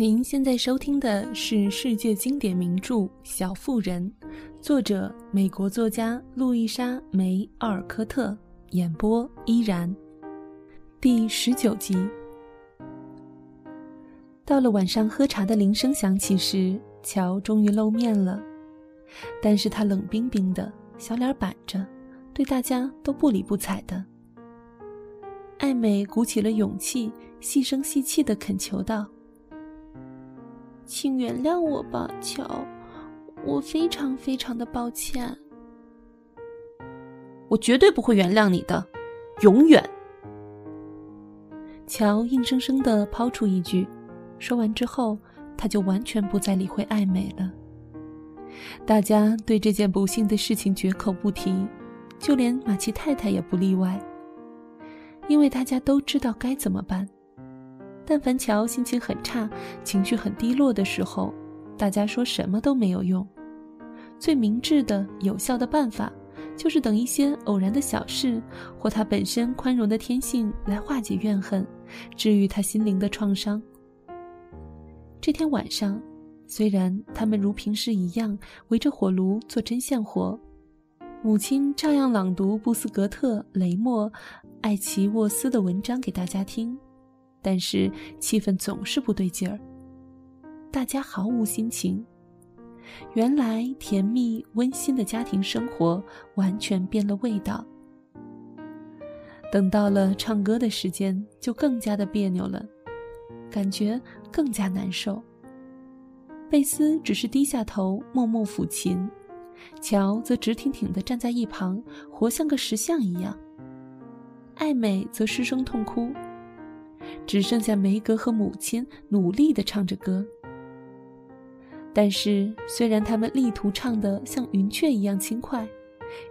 您现在收听的是世界经典名著《小妇人》，作者美国作家路易莎·梅·奥尔科特，演播依然，第十九集。到了晚上，喝茶的铃声响起时，乔终于露面了，但是他冷冰冰的，小脸板着，对大家都不理不睬的。艾美鼓起了勇气，细声细气的恳求道。请原谅我吧，乔，我非常非常的抱歉。我绝对不会原谅你的，永远。乔硬生生的抛出一句，说完之后，他就完全不再理会艾美了。大家对这件不幸的事情绝口不提，就连马奇太太也不例外，因为大家都知道该怎么办。但凡乔心情很差、情绪很低落的时候，大家说什么都没有用。最明智的、有效的办法，就是等一些偶然的小事或他本身宽容的天性来化解怨恨，治愈他心灵的创伤。这天晚上，虽然他们如平时一样围着火炉做针线活，母亲照样朗读布斯格特、雷默、艾奇沃斯的文章给大家听。但是气氛总是不对劲儿，大家毫无心情。原来甜蜜温馨的家庭生活完全变了味道。等到了唱歌的时间，就更加的别扭了，感觉更加难受。贝斯只是低下头默默抚琴，乔则直挺挺地站在一旁，活像个石像一样。艾美则失声痛哭。只剩下梅格和母亲努力地唱着歌。但是，虽然他们力图唱得像云雀一样轻快，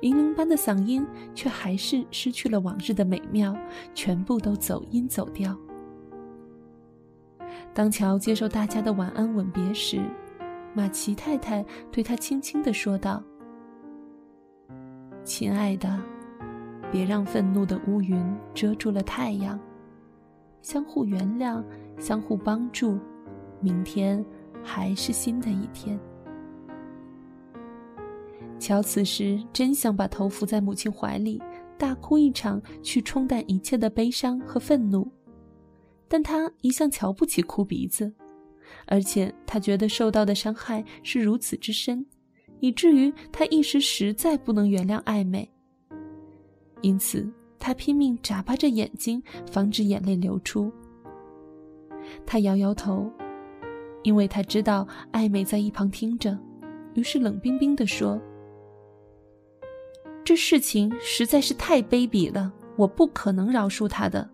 银铃般的嗓音却还是失去了往日的美妙，全部都走音走调。当乔接受大家的晚安吻别时，马奇太太对他轻轻地说道：“亲爱的，别让愤怒的乌云遮住了太阳。”相互原谅，相互帮助，明天还是新的一天。乔此时真想把头伏在母亲怀里，大哭一场，去冲淡一切的悲伤和愤怒。但他一向瞧不起哭鼻子，而且他觉得受到的伤害是如此之深，以至于他一时实在不能原谅艾美。因此。他拼命眨巴着眼睛，防止眼泪流出。他摇摇头，因为他知道艾美在一旁听着，于是冷冰冰地说：“这事情实在是太卑鄙了，我不可能饶恕他的。”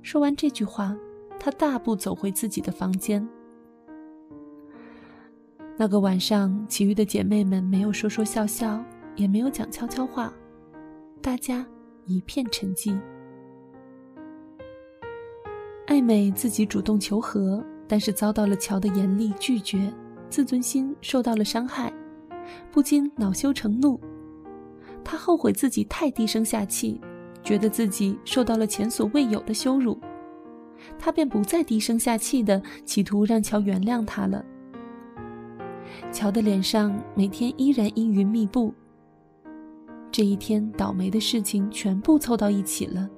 说完这句话，他大步走回自己的房间。那个晚上，其余的姐妹们没有说说笑笑，也没有讲悄悄话，大家。一片沉寂。艾美自己主动求和，但是遭到了乔的严厉拒绝，自尊心受到了伤害，不禁恼羞成怒。她后悔自己太低声下气，觉得自己受到了前所未有的羞辱，她便不再低声下气的企图让乔原谅她了。乔的脸上每天依然阴云密布。这一天，倒霉的事情全部凑到一起了。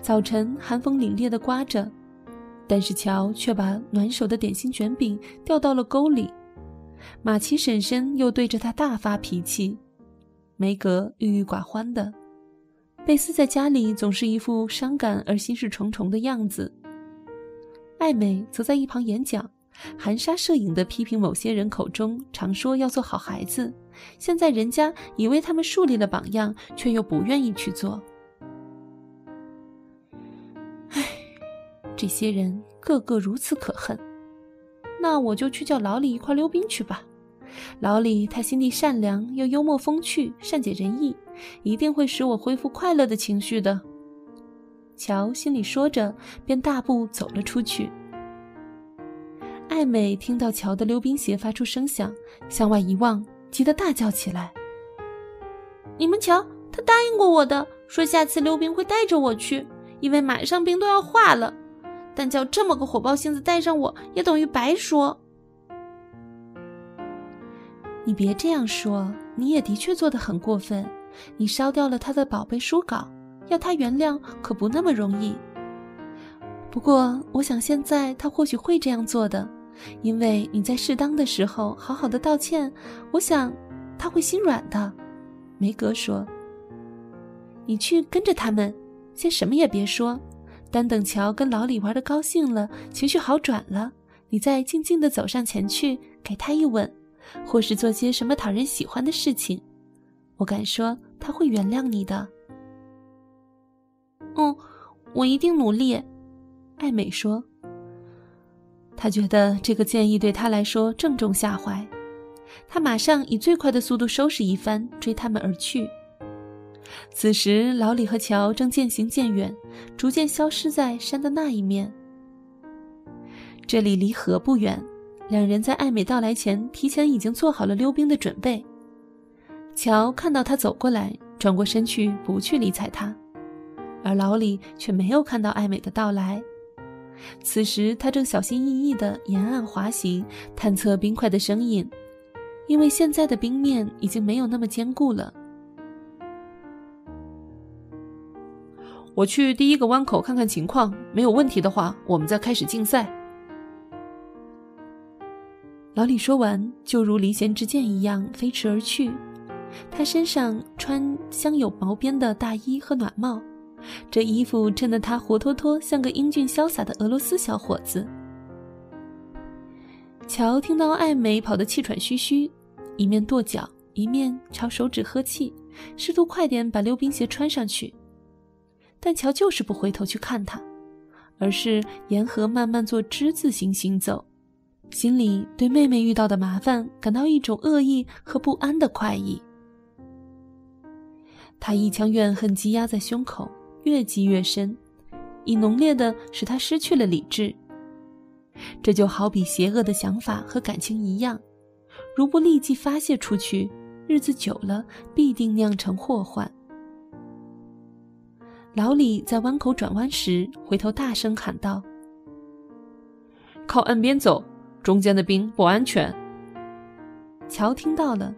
早晨，寒风凛冽的刮着，但是乔却把暖手的点心卷饼掉到了沟里。马奇婶婶又对着他大发脾气，梅格郁郁寡欢的，贝斯在家里总是一副伤感而心事重重的样子。艾美则在一旁演讲。含沙射影地批评某些人口中常说要做好孩子，现在人家已为他们树立了榜样，却又不愿意去做。唉，这些人个个如此可恨。那我就去叫老李一块溜冰去吧。老李他心地善良又幽默风趣，善解人意，一定会使我恢复快乐的情绪的。乔心里说着，便大步走了出去。艾美听到乔的溜冰鞋发出声响，向外一望，急得大叫起来：“你们瞧，他答应过我的，说下次溜冰会带着我去，因为马上冰都要化了。但叫这么个火爆性子带上我，也等于白说。你别这样说，你也的确做得很过分。你烧掉了他的宝贝书稿，要他原谅可不那么容易。不过，我想现在他或许会这样做的，因为你在适当的时候好好的道歉，我想他会心软的。梅格说：“你去跟着他们，先什么也别说，单等乔跟老李玩的高兴了，情绪好转了，你再静静的走上前去，给他一吻。”或是做些什么讨人喜欢的事情，我敢说他会原谅你的。嗯，我一定努力。艾美说。他觉得这个建议对他来说正中下怀，他马上以最快的速度收拾一番，追他们而去。此时，老李和乔正渐行渐远，逐渐消失在山的那一面。这里离河不远。两人在艾美到来前，提前已经做好了溜冰的准备。乔看到他走过来，转过身去，不去理睬他，而老李却没有看到艾美的到来。此时，他正小心翼翼地沿岸滑行，探测冰块的声音，因为现在的冰面已经没有那么坚固了。我去第一个弯口看看情况，没有问题的话，我们再开始竞赛。老李说完，就如离弦之箭一样飞驰而去。他身上穿镶有毛边的大衣和暖帽，这衣服衬得他活脱脱像个英俊潇洒的俄罗斯小伙子。乔听到艾美跑得气喘吁吁，一面跺脚，一面朝手指呵气，试图快点把溜冰鞋穿上去。但乔就是不回头去看他，而是沿河慢慢做之字形行走。心里对妹妹遇到的麻烦感到一种恶意和不安的快意，他一腔怨恨积压在胸口，越积越深，以浓烈的使他失去了理智。这就好比邪恶的想法和感情一样，如不立即发泄出去，日子久了必定酿成祸患。老李在弯口转弯时，回头大声喊道：“靠岸边走。”中间的冰不安全。乔听到了，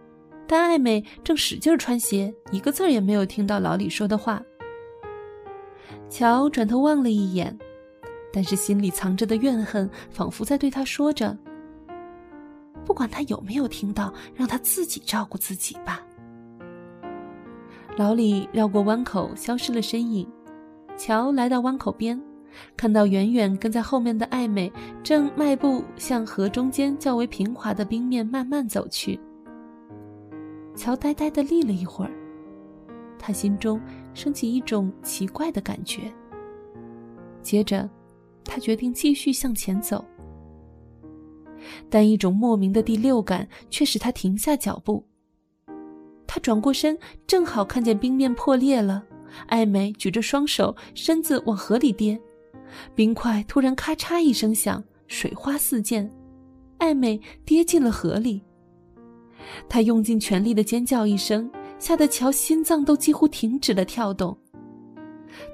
但艾美正使劲穿鞋，一个字儿也没有听到老李说的话。乔转头望了一眼，但是心里藏着的怨恨仿佛在对他说着：“不管他有没有听到，让他自己照顾自己吧。”老李绕过弯口，消失了身影。乔来到弯口边。看到远远跟在后面的艾美正迈步向河中间较为平滑的冰面慢慢走去，乔呆呆地立了一会儿，他心中升起一种奇怪的感觉。接着，他决定继续向前走，但一种莫名的第六感却使他停下脚步。他转过身，正好看见冰面破裂了，艾美举着双手，身子往河里跌。冰块突然咔嚓一声响，水花四溅，艾美跌进了河里。她用尽全力的尖叫一声，吓得乔心脏都几乎停止了跳动。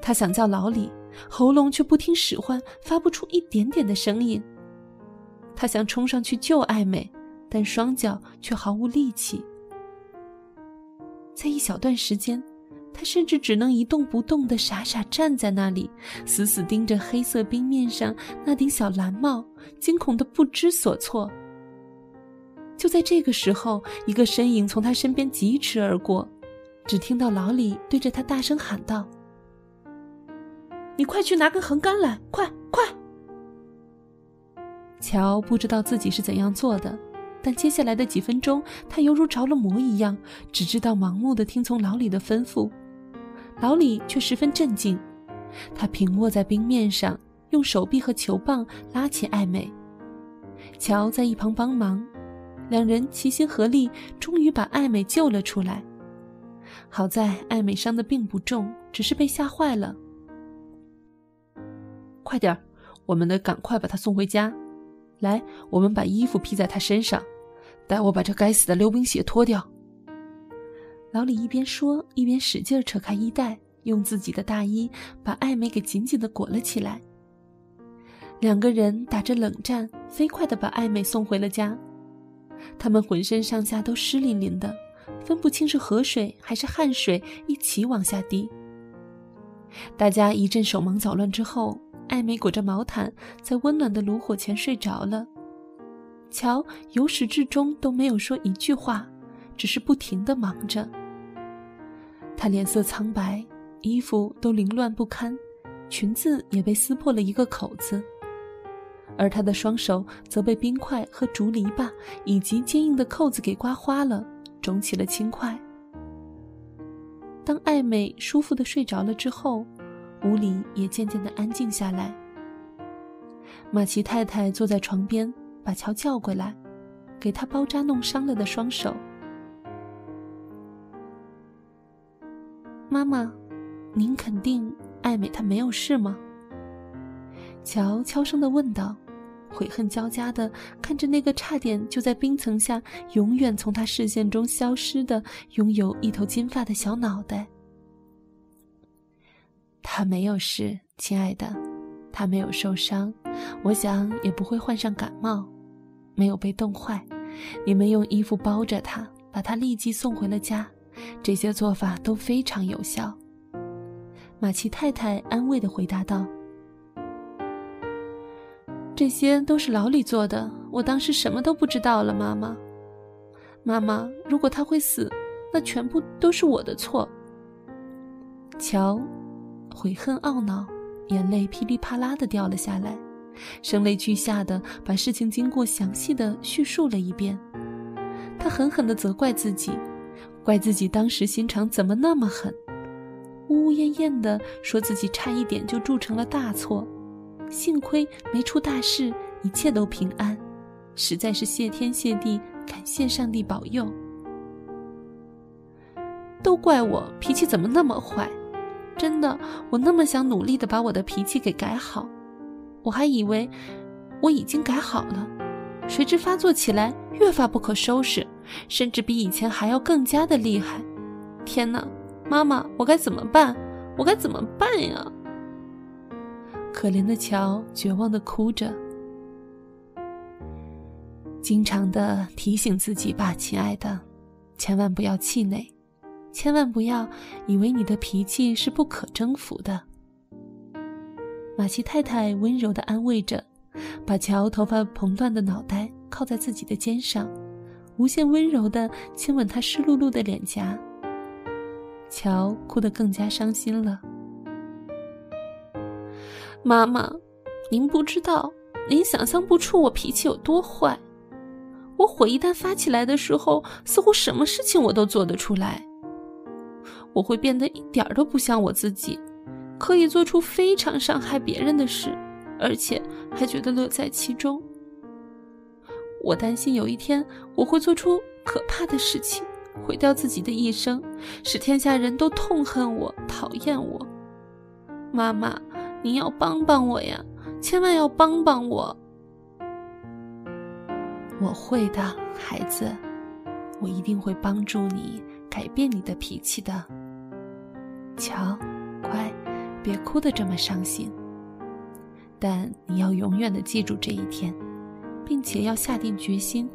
他想叫老李，喉咙却不听使唤，发不出一点点的声音。他想冲上去救艾美，但双脚却毫无力气。在一小段时间。他甚至只能一动不动地傻傻站在那里，死死盯着黑色冰面上那顶小蓝帽，惊恐的不知所措。就在这个时候，一个身影从他身边疾驰而过，只听到老李对着他大声喊道：“你快去拿根横杆来，快快！”乔不知道自己是怎样做的。但接下来的几分钟，他犹如着了魔一样，只知道盲目的听从老李的吩咐。老李却十分镇静，他平卧在冰面上，用手臂和球棒拉起艾美。乔在一旁帮忙，两人齐心合力，终于把艾美救了出来。好在艾美伤的并不重，只是被吓坏了。快点儿，我们得赶快把她送回家。来，我们把衣服披在她身上。待我把这该死的溜冰鞋脱掉。老李一边说，一边使劲扯开衣带，用自己的大衣把艾美给紧紧的裹了起来。两个人打着冷战，飞快地把艾美送回了家。他们浑身上下都湿淋淋的，分不清是河水还是汗水一起往下滴。大家一阵手忙脚乱之后，艾美裹着毛毯在温暖的炉火前睡着了。乔由始至终都没有说一句话，只是不停地忙着。他脸色苍白，衣服都凌乱不堪，裙子也被撕破了一个口子。而他的双手则被冰块和竹篱笆以及坚硬的扣子给刮花了，肿起了青块。当艾美舒服的睡着了之后，屋里也渐渐的安静下来。马奇太太坐在床边，把乔叫过来，给他包扎弄伤了的双手。妈妈，您肯定艾美她没有事吗？乔悄声的问道，悔恨交加的看着那个差点就在冰层下永远从他视线中消失的、拥有一头金发的小脑袋。他没有事，亲爱的，他没有受伤，我想也不会患上感冒，没有被冻坏。你们用衣服包着他，把他立即送回了家，这些做法都非常有效。马奇太太安慰的回答道。这些都是老李做的，我当时什么都不知道了，妈妈。妈妈，如果他会死，那全部都是我的错。乔，悔恨懊恼，眼泪噼里啪啦的掉了下来，声泪俱下的把事情经过详细的叙述了一遍。他狠狠的责怪自己，怪自己当时心肠怎么那么狠，呜呜咽咽的说自己差一点就铸成了大错。幸亏没出大事，一切都平安，实在是谢天谢地，感谢上帝保佑。都怪我脾气怎么那么坏，真的，我那么想努力的把我的脾气给改好，我还以为我已经改好了，谁知发作起来越发不可收拾，甚至比以前还要更加的厉害。天哪，妈妈，我该怎么办？我该怎么办呀？可怜的乔绝望的哭着，经常的提醒自己吧，亲爱的，千万不要气馁，千万不要以为你的脾气是不可征服的。马奇太太温柔的安慰着，把乔头发蓬乱的脑袋靠在自己的肩上，无限温柔的亲吻他湿漉漉的脸颊。乔哭得更加伤心了。妈妈，您不知道，您想象不出我脾气有多坏。我火一旦发起来的时候，似乎什么事情我都做得出来。我会变得一点都不像我自己，可以做出非常伤害别人的事，而且还觉得乐在其中。我担心有一天我会做出可怕的事情，毁掉自己的一生，使天下人都痛恨我、讨厌我。妈妈。你要帮帮我呀，千万要帮帮我！我会的，孩子，我一定会帮助你改变你的脾气的。瞧，乖，别哭得这么伤心。但你要永远的记住这一天，并且要下定决心，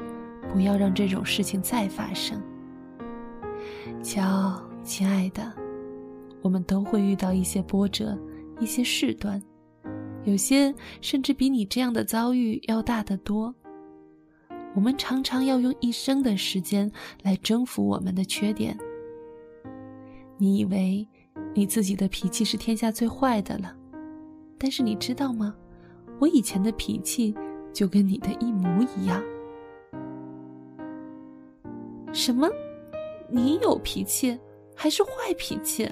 不要让这种事情再发生。瞧，亲爱的，我们都会遇到一些波折。一些事端，有些甚至比你这样的遭遇要大得多。我们常常要用一生的时间来征服我们的缺点。你以为你自己的脾气是天下最坏的了，但是你知道吗？我以前的脾气就跟你的一模一样。什么？你有脾气，还是坏脾气？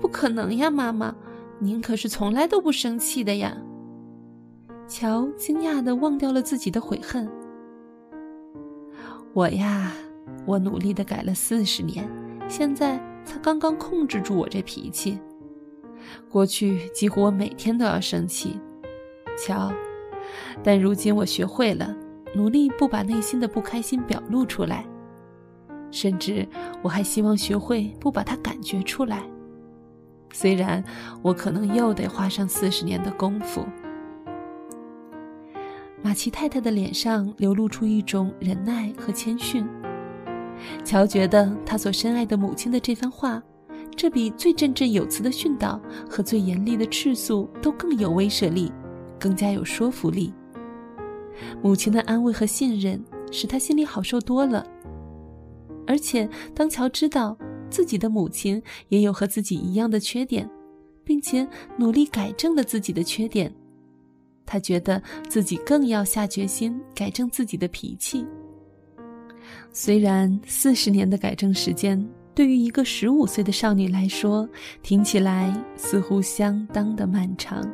不可能呀，妈妈。您可是从来都不生气的呀！乔惊讶的忘掉了自己的悔恨。我呀，我努力的改了四十年，现在才刚刚控制住我这脾气。过去几乎我每天都要生气，乔，但如今我学会了努力不把内心的不开心表露出来，甚至我还希望学会不把它感觉出来。虽然我可能又得花上四十年的功夫，马奇太太的脸上流露出一种忍耐和谦逊。乔觉得他所深爱的母亲的这番话，这比最振振有词的训导和最严厉的斥诉都更有威慑力，更加有说服力。母亲的安慰和信任使他心里好受多了。而且，当乔知道自己的母亲也有和自己一样的缺点，并且努力改正了自己的缺点，他觉得自己更要下决心改正自己的脾气。虽然四十年的改正时间对于一个十五岁的少女来说，听起来似乎相当的漫长。